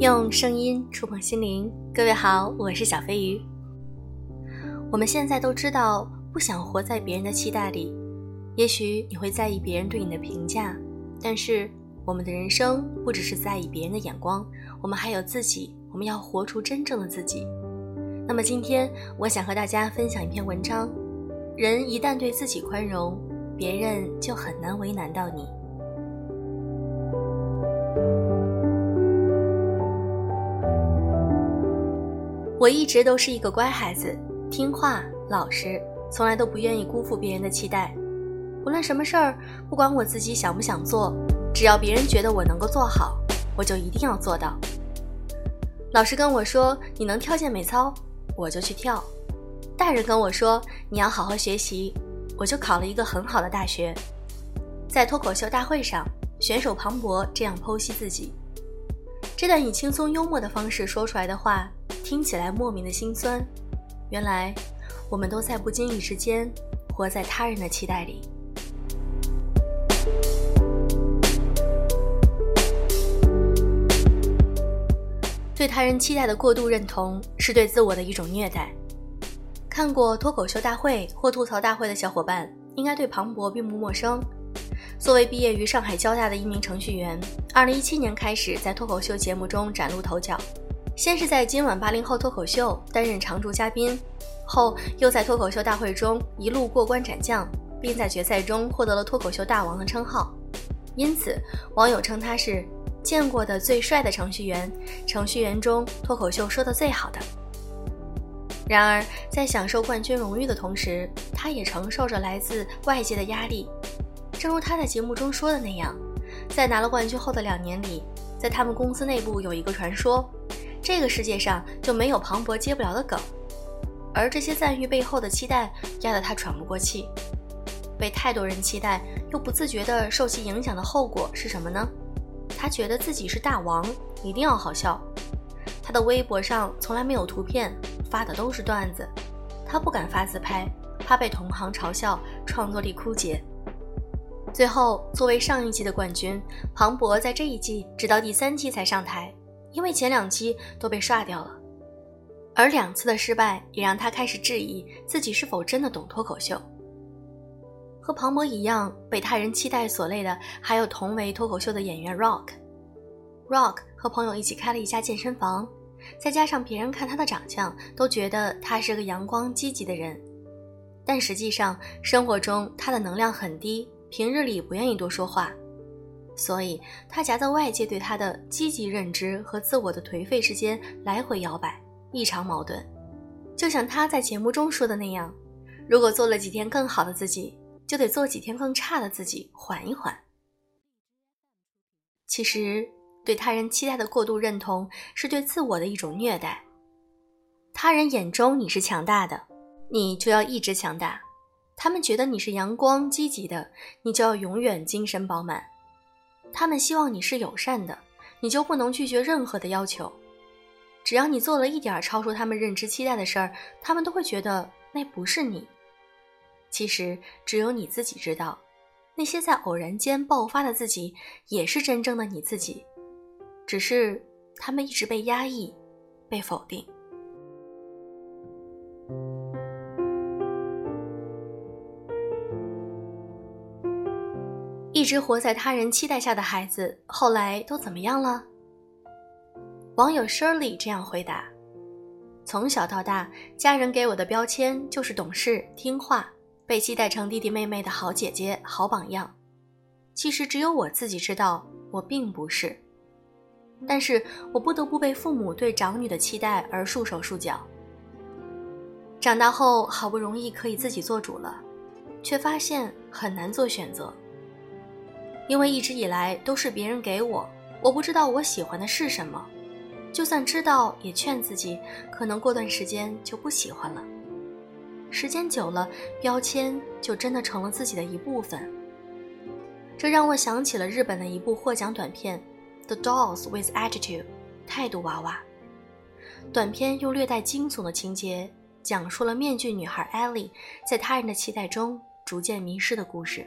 用声音触碰心灵，各位好，我是小飞鱼。我们现在都知道，不想活在别人的期待里。也许你会在意别人对你的评价，但是我们的人生不只是在意别人的眼光，我们还有自己，我们要活出真正的自己。那么今天，我想和大家分享一篇文章：人一旦对自己宽容，别人就很难为难到你。我一直都是一个乖孩子，听话老实，从来都不愿意辜负别人的期待。无论什么事儿，不管我自己想不想做，只要别人觉得我能够做好，我就一定要做到。老师跟我说你能跳健美操，我就去跳；大人跟我说你要好好学习，我就考了一个很好的大学。在脱口秀大会上，选手庞博这样剖析自己，这段以轻松幽默的方式说出来的话。听起来莫名的心酸，原来我们都在不经意之间活在他人的期待里。对他人期待的过度认同是对自我的一种虐待。看过脱口秀大会或吐槽大会的小伙伴应该对庞博并不陌生。作为毕业于上海交大的一名程序员，二零一七年开始在脱口秀节目中崭露头角。先是在今晚八零后脱口秀担任常驻嘉宾，后又在脱口秀大会中一路过关斩将，并在决赛中获得了脱口秀大王的称号。因此，网友称他是见过的最帅的程序员，程序员中脱口秀说的最好的。然而，在享受冠军荣誉的同时，他也承受着来自外界的压力。正如他在节目中说的那样，在拿了冠军后的两年里，在他们公司内部有一个传说。这个世界上就没有庞博接不了的梗，而这些赞誉背后的期待压得他喘不过气。被太多人期待又不自觉地受其影响的后果是什么呢？他觉得自己是大王，一定要好笑。他的微博上从来没有图片，发的都是段子。他不敢发自拍，怕被同行嘲笑创作力枯竭。最后，作为上一季的冠军，庞博在这一季直到第三期才上台。因为前两期都被刷掉了，而两次的失败也让他开始质疑自己是否真的懂脱口秀。和庞博一样被他人期待所累的，还有同为脱口秀的演员 Rock。Rock 和朋友一起开了一家健身房，再加上别人看他的长相都觉得他是个阳光积极的人，但实际上生活中他的能量很低，平日里不愿意多说话。所以，他夹在外界对他的积极认知和自我的颓废之间来回摇摆，异常矛盾。就像他在节目中说的那样：“如果做了几天更好的自己，就得做几天更差的自己，缓一缓。”其实，对他人期待的过度认同是对自我的一种虐待。他人眼中你是强大的，你就要一直强大；他们觉得你是阳光积极的，你就要永远精神饱满。他们希望你是友善的，你就不能拒绝任何的要求。只要你做了一点超出他们认知期待的事儿，他们都会觉得那不是你。其实只有你自己知道，那些在偶然间爆发的自己，也是真正的你自己，只是他们一直被压抑，被否定。一直活在他人期待下的孩子，后来都怎么样了？网友 Shirley 这样回答：“从小到大，家人给我的标签就是懂事、听话，被期待成弟弟妹妹的好姐姐、好榜样。其实只有我自己知道，我并不是。但是我不得不被父母对长女的期待而束手束脚。长大后，好不容易可以自己做主了，却发现很难做选择。”因为一直以来都是别人给我，我不知道我喜欢的是什么，就算知道，也劝自己，可能过段时间就不喜欢了。时间久了，标签就真的成了自己的一部分。这让我想起了日本的一部获奖短片《The Dolls with Attitude》，态度娃娃。短片用略带惊悚的情节，讲述了面具女孩艾莉在他人的期待中逐渐迷失的故事。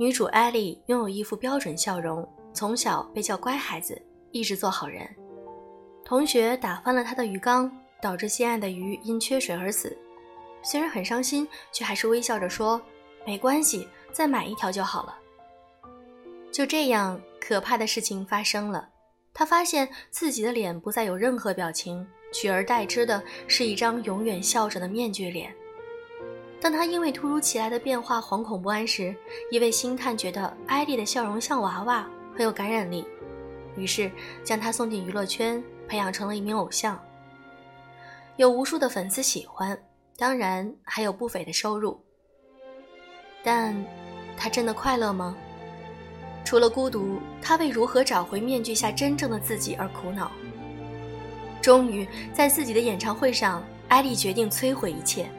女主艾莉拥有一副标准笑容，从小被叫乖孩子，一直做好人。同学打翻了她的鱼缸，导致心爱的鱼因缺水而死。虽然很伤心，却还是微笑着说：“没关系，再买一条就好了。”就这样，可怕的事情发生了。她发现自己的脸不再有任何表情，取而代之的是一张永远笑着的面具脸。当他因为突如其来的变化惶恐不安时，一位星探觉得艾丽的笑容像娃娃，很有感染力，于是将她送进娱乐圈，培养成了一名偶像，有无数的粉丝喜欢，当然还有不菲的收入。但，他真的快乐吗？除了孤独，他为如何找回面具下真正的自己而苦恼。终于，在自己的演唱会上，艾丽决定摧毁一切。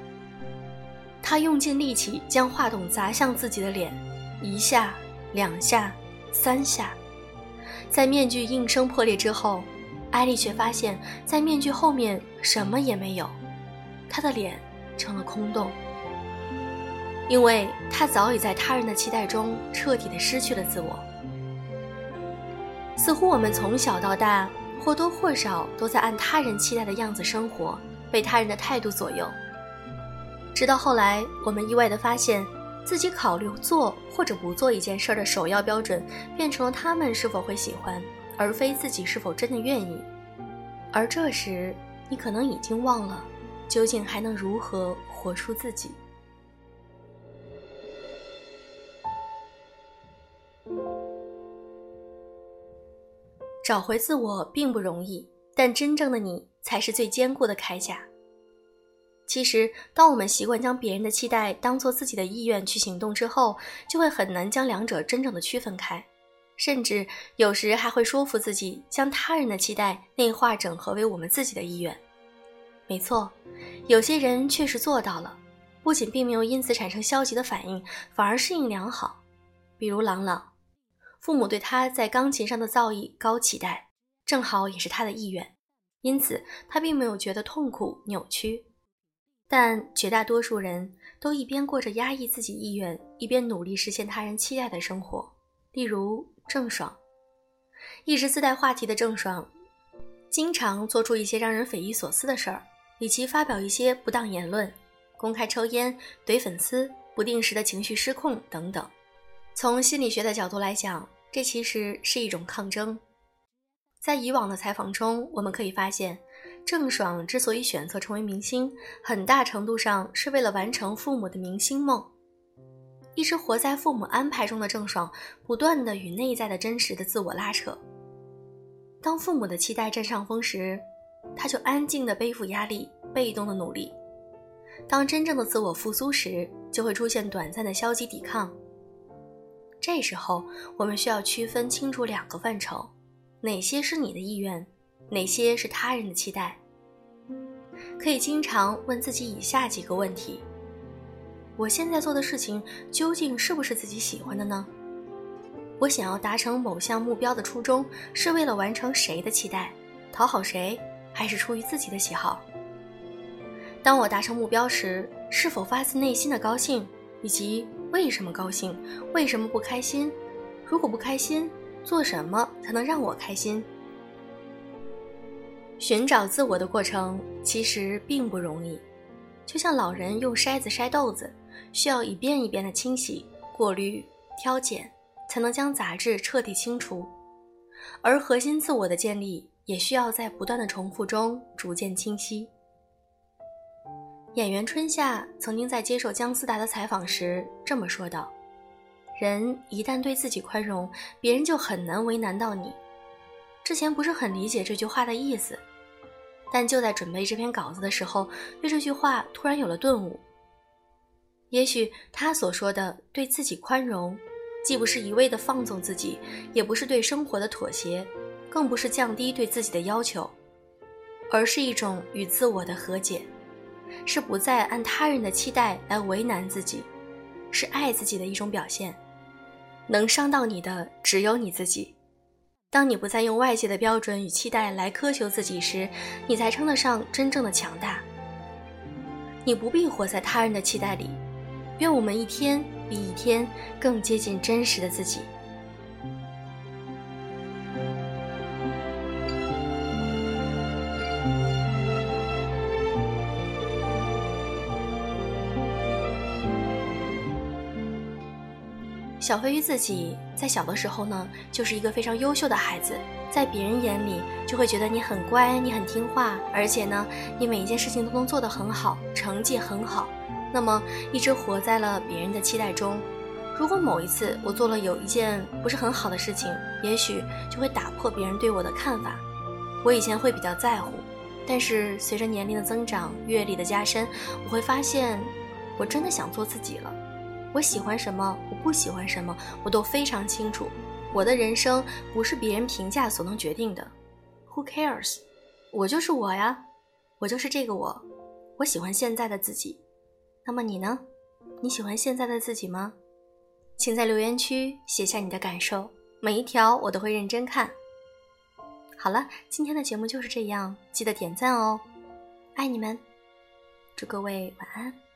他用尽力气将话筒砸向自己的脸，一下、两下、三下，在面具应声破裂之后，艾丽却发现，在面具后面什么也没有，她的脸成了空洞，因为她早已在他人的期待中彻底的失去了自我。似乎我们从小到大或多或少都在按他人期待的样子生活，被他人的态度左右。直到后来，我们意外地发现，自己考虑做或者不做一件事的首要标准，变成了他们是否会喜欢，而非自己是否真的愿意。而这时，你可能已经忘了，究竟还能如何活出自己。找回自我并不容易，但真正的你才是最坚固的铠甲。其实，当我们习惯将别人的期待当做自己的意愿去行动之后，就会很难将两者真正的区分开，甚至有时还会说服自己将他人的期待内化整合为我们自己的意愿。没错，有些人确实做到了，不仅并没有因此产生消极的反应，反而适应良好。比如朗朗，父母对他在钢琴上的造诣高期待，正好也是他的意愿，因此他并没有觉得痛苦扭曲。但绝大多数人都一边过着压抑自己意愿，一边努力实现他人期待的生活。例如郑爽，一直自带话题的郑爽，经常做出一些让人匪夷所思的事儿，以及发表一些不当言论，公开抽烟、怼粉丝、不定时的情绪失控等等。从心理学的角度来讲，这其实是一种抗争。在以往的采访中，我们可以发现。郑爽之所以选择成为明星，很大程度上是为了完成父母的明星梦。一直活在父母安排中的郑爽，不断的与内在的真实的自我拉扯。当父母的期待占上风时，她就安静的背负压力，被动的努力。当真正的自我复苏时，就会出现短暂的消极抵抗。这时候，我们需要区分清楚两个范畴：哪些是你的意愿？哪些是他人的期待？可以经常问自己以下几个问题：我现在做的事情究竟是不是自己喜欢的呢？我想要达成某项目标的初衷是为了完成谁的期待，讨好谁，还是出于自己的喜好？当我达成目标时，是否发自内心的高兴，以及为什么高兴，为什么不开心？如果不开心，做什么才能让我开心？寻找自我的过程其实并不容易，就像老人用筛子筛豆子，需要一遍一遍的清洗、过滤、挑拣，才能将杂质彻底清除。而核心自我的建立，也需要在不断的重复中逐渐清晰。演员春夏曾经在接受姜思达的采访时这么说道：“人一旦对自己宽容，别人就很难为难到你。”之前不是很理解这句话的意思。但就在准备这篇稿子的时候，对这句话突然有了顿悟。也许他所说的对自己宽容，既不是一味的放纵自己，也不是对生活的妥协，更不是降低对自己的要求，而是一种与自我的和解，是不再按他人的期待来为难自己，是爱自己的一种表现。能伤到你的只有你自己。当你不再用外界的标准与期待来苛求自己时，你才称得上真正的强大。你不必活在他人的期待里。愿我们一天比一天更接近真实的自己。小飞鱼自己在小的时候呢，就是一个非常优秀的孩子，在别人眼里就会觉得你很乖，你很听话，而且呢，你每一件事情都能做得很好，成绩很好。那么一直活在了别人的期待中。如果某一次我做了有一件不是很好的事情，也许就会打破别人对我的看法。我以前会比较在乎，但是随着年龄的增长，阅历的加深，我会发现，我真的想做自己了。我喜欢什么，我不喜欢什么，我都非常清楚。我的人生不是别人评价所能决定的。Who cares？我就是我呀，我就是这个我。我喜欢现在的自己。那么你呢？你喜欢现在的自己吗？请在留言区写下你的感受，每一条我都会认真看。好了，今天的节目就是这样，记得点赞哦，爱你们，祝各位晚安。